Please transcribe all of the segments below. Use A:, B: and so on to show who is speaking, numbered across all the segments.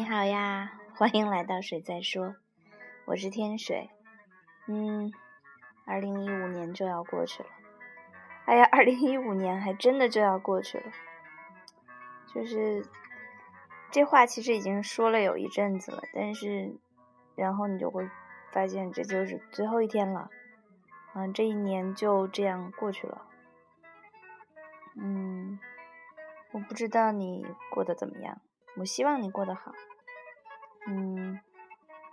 A: 你好呀，欢迎来到水在说，我是天水。嗯，二零一五年就要过去了，哎呀，二零一五年还真的就要过去了。就是这话其实已经说了有一阵子了，但是然后你就会发现这就是最后一天了，嗯，这一年就这样过去了。嗯，我不知道你过得怎么样，我希望你过得好。嗯，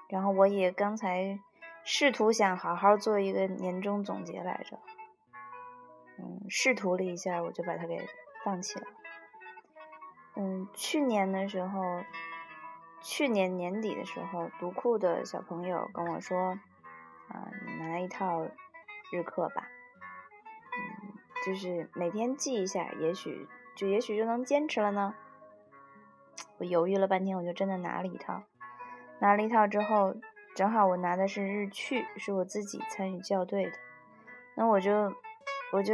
A: 然后我也刚才试图想好好做一个年终总结来着，嗯，试图了一下，我就把它给放弃了。嗯，去年的时候，去年年底的时候，读库的小朋友跟我说，啊，拿一套日课吧。嗯就是每天记一下，也许就也许就能坚持了呢。我犹豫了半天，我就真的拿了一套。拿了一套之后，正好我拿的是日去，是我自己参与校对的。那我就我就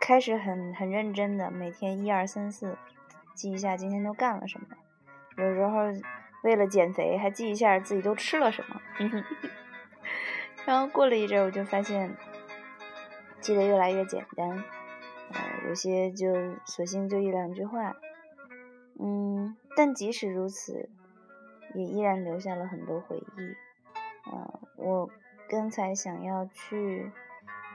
A: 开始很很认真的每天一二三四记一下今天都干了什么。有时候为了减肥，还记一下自己都吃了什么。然后过了一阵，我就发现。记得越来越简单，呃，有些就索性就一两句话，嗯，但即使如此，也依然留下了很多回忆。呃，我刚才想要去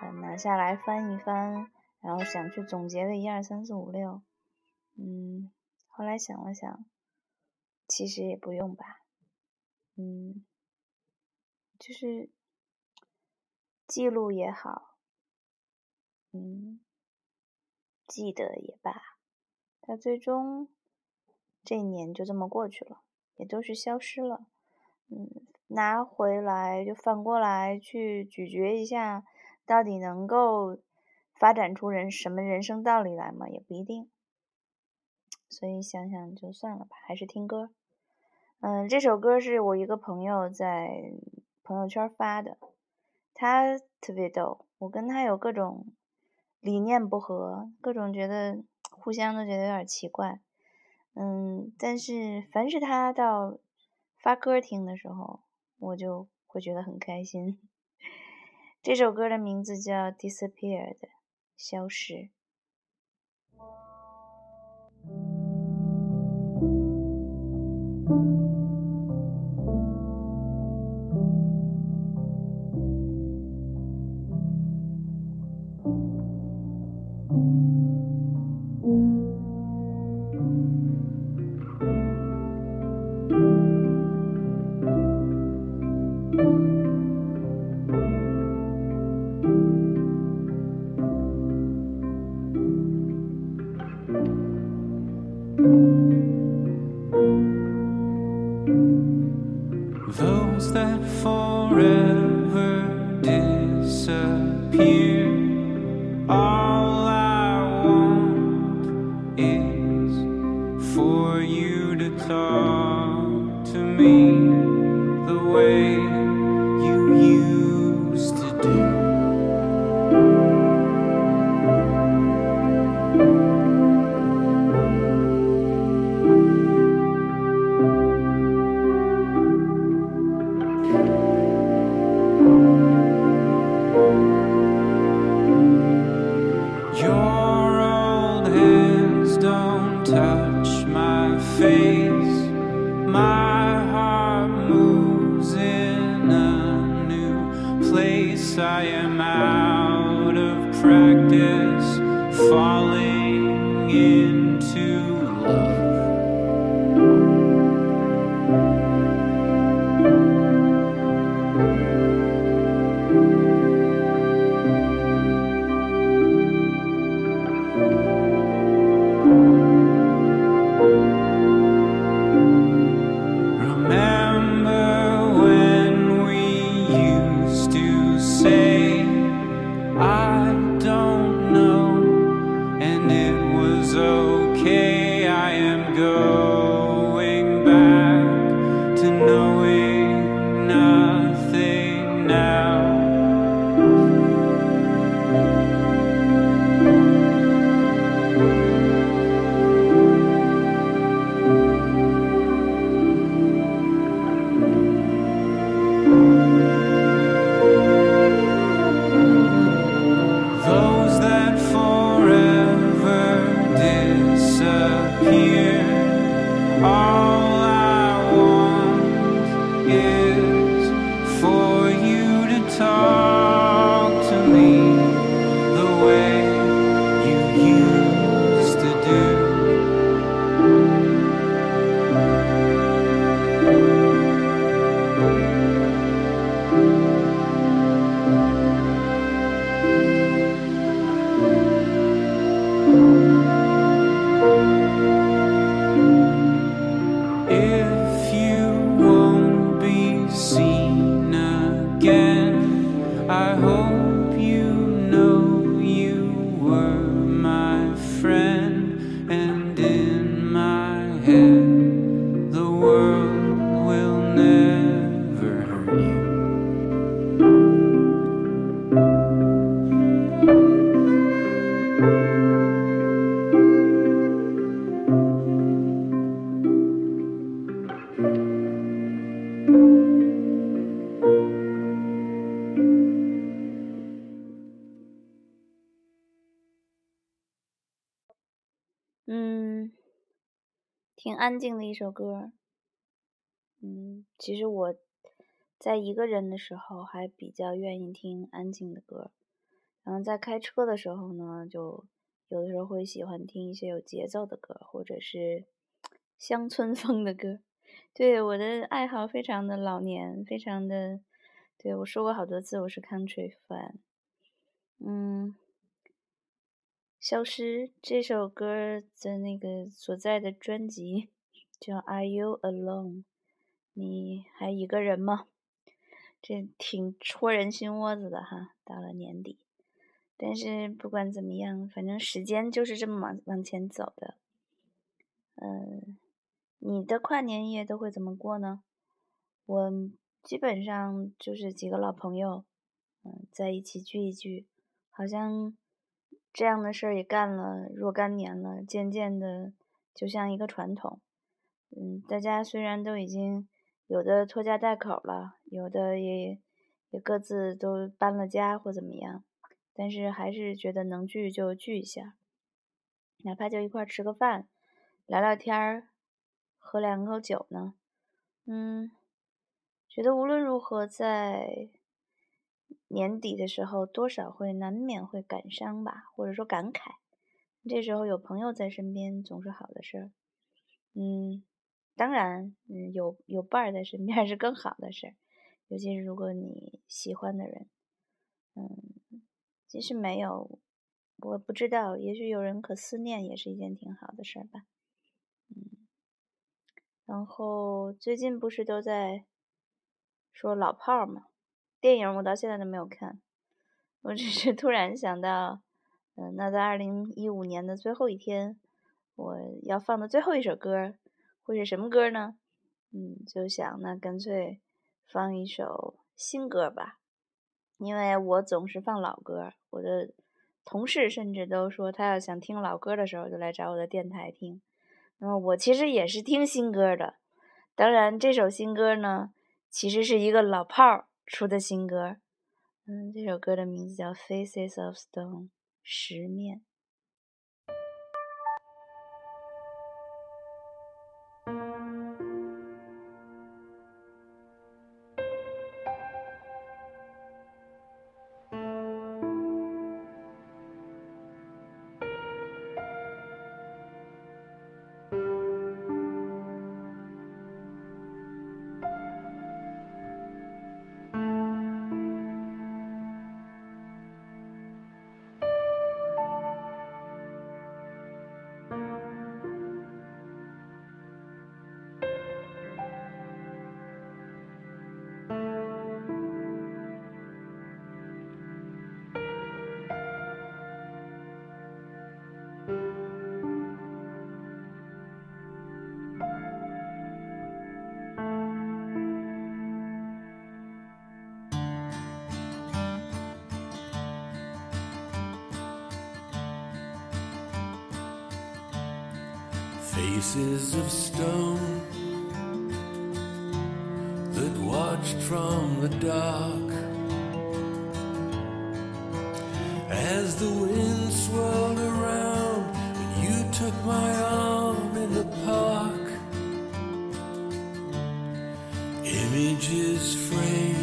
A: 呃拿下来翻一翻，然后想去总结个一二三四五六，嗯，后来想了想，其实也不用吧，嗯，就是记录也好。嗯，记得也罢，它最终这一年就这么过去了，也都是消失了。嗯，拿回来就反过来去咀嚼一下，到底能够发展出人什么人生道理来吗？也不一定。所以想想就算了吧，还是听歌。嗯，这首歌是我一个朋友在朋友圈发的，他特别逗，我跟他有各种。理念不合，各种觉得互相都觉得有点奇怪，嗯，但是凡是他到发歌听的时候，我就会觉得很开心。这首歌的名字叫《Disappeared》，消失。
B: away. I am out of
A: practice, falling. 安静的一首歌。嗯，其实我在一个人的时候还比较愿意听安静的歌，然后在开车的时候呢，就有的时候会喜欢听一些有节奏的歌，或者是 乡村风的歌。对，我的爱好非常的老年，非常的，对，我说过好多次，我是 country fan。嗯。消失这首歌的那个所在的专辑叫《Are You Alone》，你还一个人吗？这挺戳人心窝子的哈。到了年底，但是不管怎么样，反正时间就是这么往往前走的。嗯，你的跨年夜都会怎么过呢？我基本上就是几个老朋友，嗯，在一起聚一聚，好像。这样的事儿也干了若干年了，渐渐的就像一个传统。嗯，大家虽然都已经有的拖家带口了，有的也也各自都搬了家或怎么样，但是还是觉得能聚就聚一下，哪怕就一块吃个饭，聊聊天儿，喝两口酒呢。嗯，觉得无论如何在。年底的时候，多少会难免会感伤吧，或者说感慨。这时候有朋友在身边，总是好的事儿。嗯，当然，嗯，有有伴儿在身边是更好的事儿。尤其是如果你喜欢的人，嗯，即使没有，我不知道，也许有人可思念，也是一件挺好的事儿吧。嗯，然后最近不是都在说老炮儿吗？电影我到现在都没有看，我只是突然想到，嗯，那在二零一五年的最后一天，我要放的最后一首歌会是什么歌呢？嗯，就想那干脆放一首新歌吧，因为我总是放老歌，我的同事甚至都说他要想听老歌的时候就来找我的电台听，那么我其实也是听新歌的，当然这首新歌呢，其实是一个老炮儿。出的新歌，嗯，这首歌的名字叫《Faces of Stone》，石面。
C: Faces of stone that watched from the dark. As the wind swirled around and you took my arm in the park images framed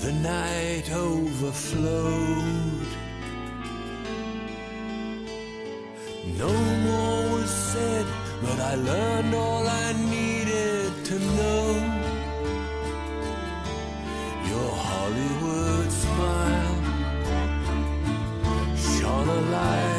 C: The night overflowed. No more was said, but I learned all I needed to know. Your Hollywood smile shone a light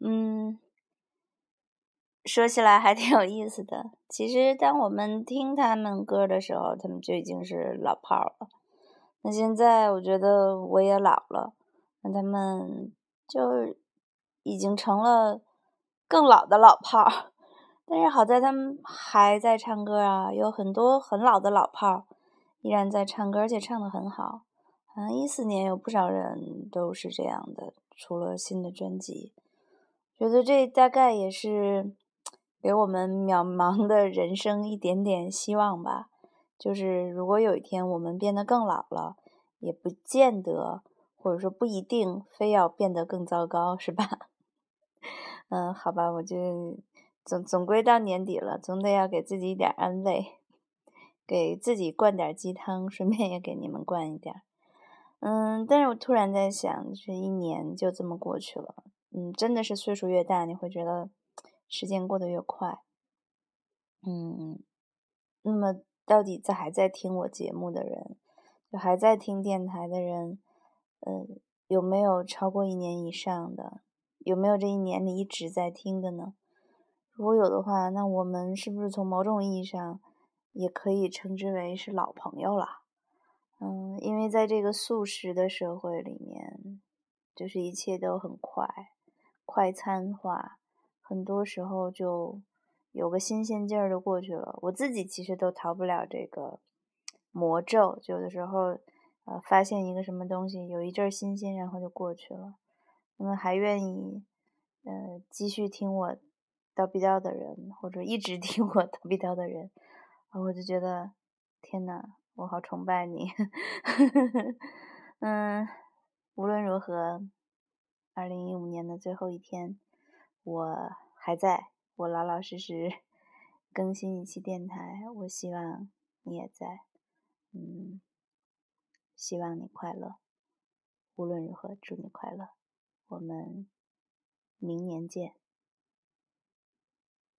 A: 嗯，说起来还挺有意思的。其实，当我们听他们歌的时候，他们就已经是老炮儿了。那现在，我觉得我也老了，那他们就已经成了更老的老炮儿。但是好在他们还在唱歌啊，有很多很老的老炮儿依然在唱歌，而且唱得很好。好像一四年有不少人都是这样的，出了新的专辑。觉得这大概也是给我们渺茫的人生一点点希望吧。就是如果有一天我们变得更老了，也不见得，或者说不一定非要变得更糟糕，是吧？嗯，好吧，我就总总归到年底了，总得要给自己一点安慰，给自己灌点鸡汤，顺便也给你们灌一点。嗯，但是我突然在想，这一年就这么过去了。嗯，真的是岁数越大，你会觉得时间过得越快。嗯，那么到底在还在听我节目的人，就还在听电台的人，呃，有没有超过一年以上的？有没有这一年里一直在听的呢？如果有的话，那我们是不是从某种意义上也可以称之为是老朋友了？嗯，因为在这个速食的社会里面，就是一切都很快，快餐化，很多时候就有个新鲜劲儿就过去了。我自己其实都逃不了这个魔咒，有的时候，呃，发现一个什么东西，有一阵儿新鲜，然后就过去了。那么还愿意，呃，继续听我叨逼叨的人，或者一直 听我叨逼叨的人，啊，我就觉得，天呐，我好崇拜你。嗯，无论如何，二零一五年的最后一天，我还在，我老老实实 更新一期电台。我希望你也在，嗯。希望你快乐，无论如何，祝你快乐。我们明年见。